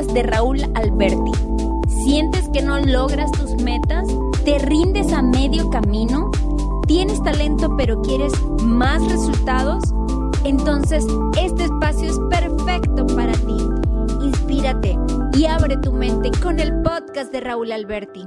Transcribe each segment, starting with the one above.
de Raúl Alberti. ¿Sientes que no logras tus metas? ¿Te rindes a medio camino? ¿Tienes talento pero quieres más resultados? Entonces, este espacio es perfecto para ti. Inspírate y abre tu mente con el podcast de Raúl Alberti.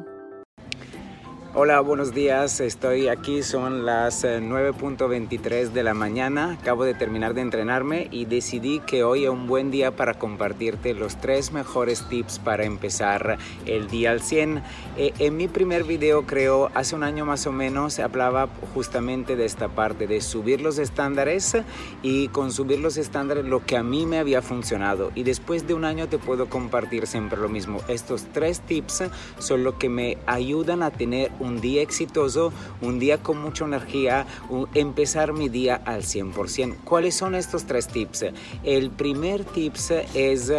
Hola, buenos días. Estoy aquí, son las 9.23 eh, de la mañana. Acabo de terminar de entrenarme y decidí que hoy es un buen día para compartirte los tres mejores tips para empezar el día al 100. Eh, en mi primer video, creo, hace un año más o menos, hablaba justamente de esta parte, de subir los estándares y con subir los estándares lo que a mí me había funcionado. Y después de un año te puedo compartir siempre lo mismo. Estos tres tips son lo que me ayudan a tener un día exitoso, un día con mucha energía, empezar mi día al 100%. ¿Cuáles son estos tres tips? El primer tips es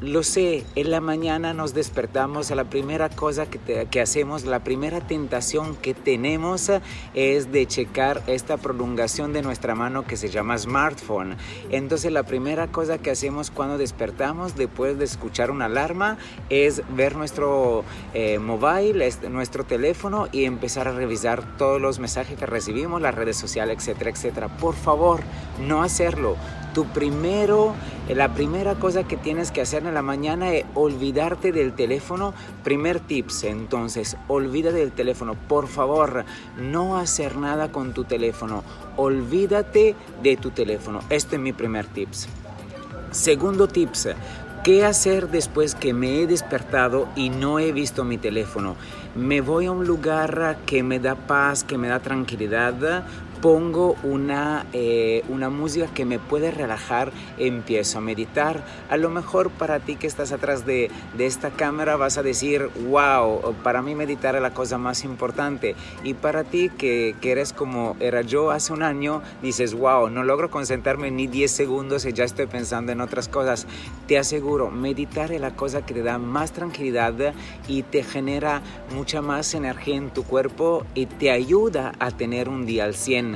lo sé, en la mañana nos despertamos, la primera cosa que, hacemos, la primera tentación que tenemos es de checar esta prolongación de nuestra mano que se llama smartphone. Entonces la primera cosa que hacemos cuando despertamos después de escuchar una alarma es ver nuestro eh, mobile, nuestro teléfono y empezar a revisar todos los mensajes que recibimos, las redes sociales, etcétera, etcétera. Por favor, no hacerlo tu primero, la primera cosa que tienes que hacer en la mañana es olvidarte del teléfono. Primer tips, entonces, olvida del teléfono. Por favor, no hacer nada con tu teléfono. Olvídate de tu teléfono. Este es mi primer tips. Segundo tips, ¿Qué hacer después que me he despertado y no he visto mi teléfono? Me voy a un lugar que me da paz, que me da tranquilidad, pongo una, eh, una música que me puede relajar, empiezo a meditar. A lo mejor para ti que estás atrás de, de, esta cámara vas a decir, wow, para mí meditar es la cosa más importante. Y para ti que, que eres como era yo hace un año, dices, wow, no logro concentrarme ni 10 segundos y ya estoy pensando en otras cosas. Te aseguro, meditar es la cosa que te da más tranquilidad y te genera mucha más energía en tu cuerpo y te ayuda a tener un día al 100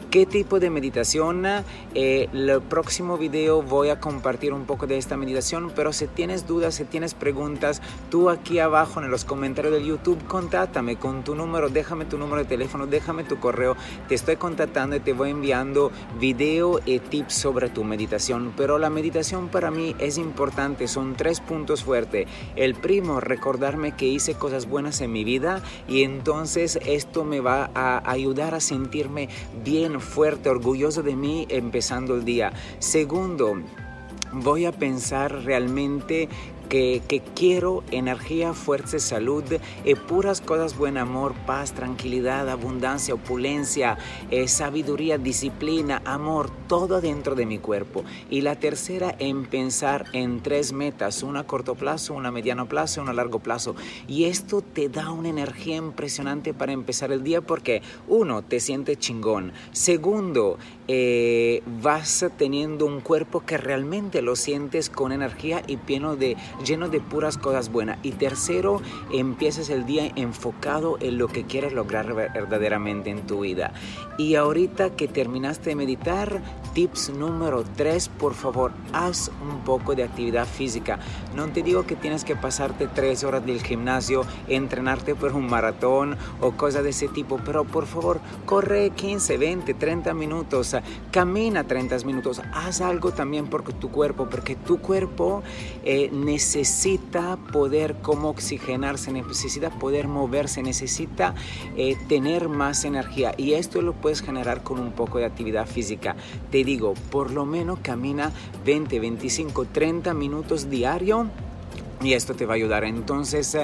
qué tipo de meditación. Eh, el próximo video voy a compartir un poco de esta meditación, pero si tienes dudas, si tienes preguntas, tú aquí abajo en los comentarios de YouTube, contáctame con tu número, déjame tu número de teléfono, déjame tu correo, te estoy contactando y te voy enviando video y tips sobre tu meditación. Pero la meditación para mí es importante, son tres puntos fuertes. El primo, recordarme que hice cosas buenas en mi vida y entonces esto me va a ayudar a sentirme bien fuerte, orgulloso de mí empezando el día. Segundo, voy a pensar realmente que, quiero energía, fuerza, salud, eh, puras cosas, buen amor, paz, tranquilidad, abundancia, opulencia, eh, sabiduría, disciplina, amor, todo dentro de mi cuerpo. Y la tercera en pensar en tres metas, una a corto plazo, una a mediano plazo, una a largo plazo. Y esto te da una energía impresionante para empezar el día porque uno, te sientes chingón. Segundo, eh, vas teniendo un cuerpo que realmente lo sientes con energía y lleno de lleno de puras cosas buenas. Y tercero, empiezas el día enfocado en lo que quieres lograr verdaderamente en tu vida. Y ahorita que terminaste de meditar, tips número 3, por favor, haz un poco de actividad física. No te digo que tienes que pasarte 3 horas del gimnasio, entrenarte por un maratón o cosas de ese tipo, pero por favor, corre 15, 20, 30 minutos, camina 30 minutos, haz algo también por tu cuerpo, porque tu cuerpo eh, necesita necesita poder como oxigenarse, necesita poder moverse, necesita eh, tener más energía y esto lo puedes generar con un poco de actividad física. Te digo, por lo menos camina 20, 25, 30 minutos diario y esto te va a ayudar. Entonces,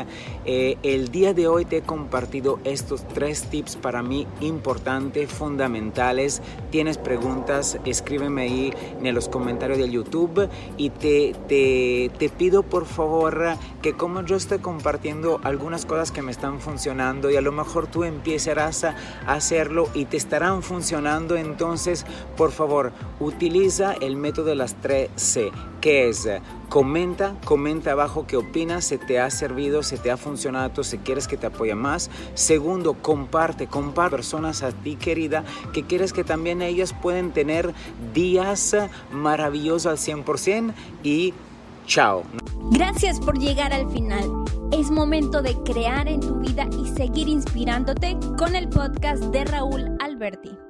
eh, el día de hoy te he compartido estos tres tips para mí importantes, fundamentales. Tienes preguntas, escríbeme ahí en los comentarios de YouTube y te, te, te pido por favor que como yo estoy compartiendo algunas cosas que me están funcionando y a lo mejor tú empezarás a hacerlo y te estarán funcionando, entonces por favor utiliza el método de las 3 C, que es comenta, comenta abajo qué opinas, se te ha servido, se te ha funcionado, si quieres que te apoye más. Segundo, comparte, comparte personas a ti querida que quieres que también ellas pueden tener días maravillosos al 100% y Chao. Gracias por llegar al final. Es momento de crear en tu vida y seguir inspirándote con el podcast de Raúl Alberti.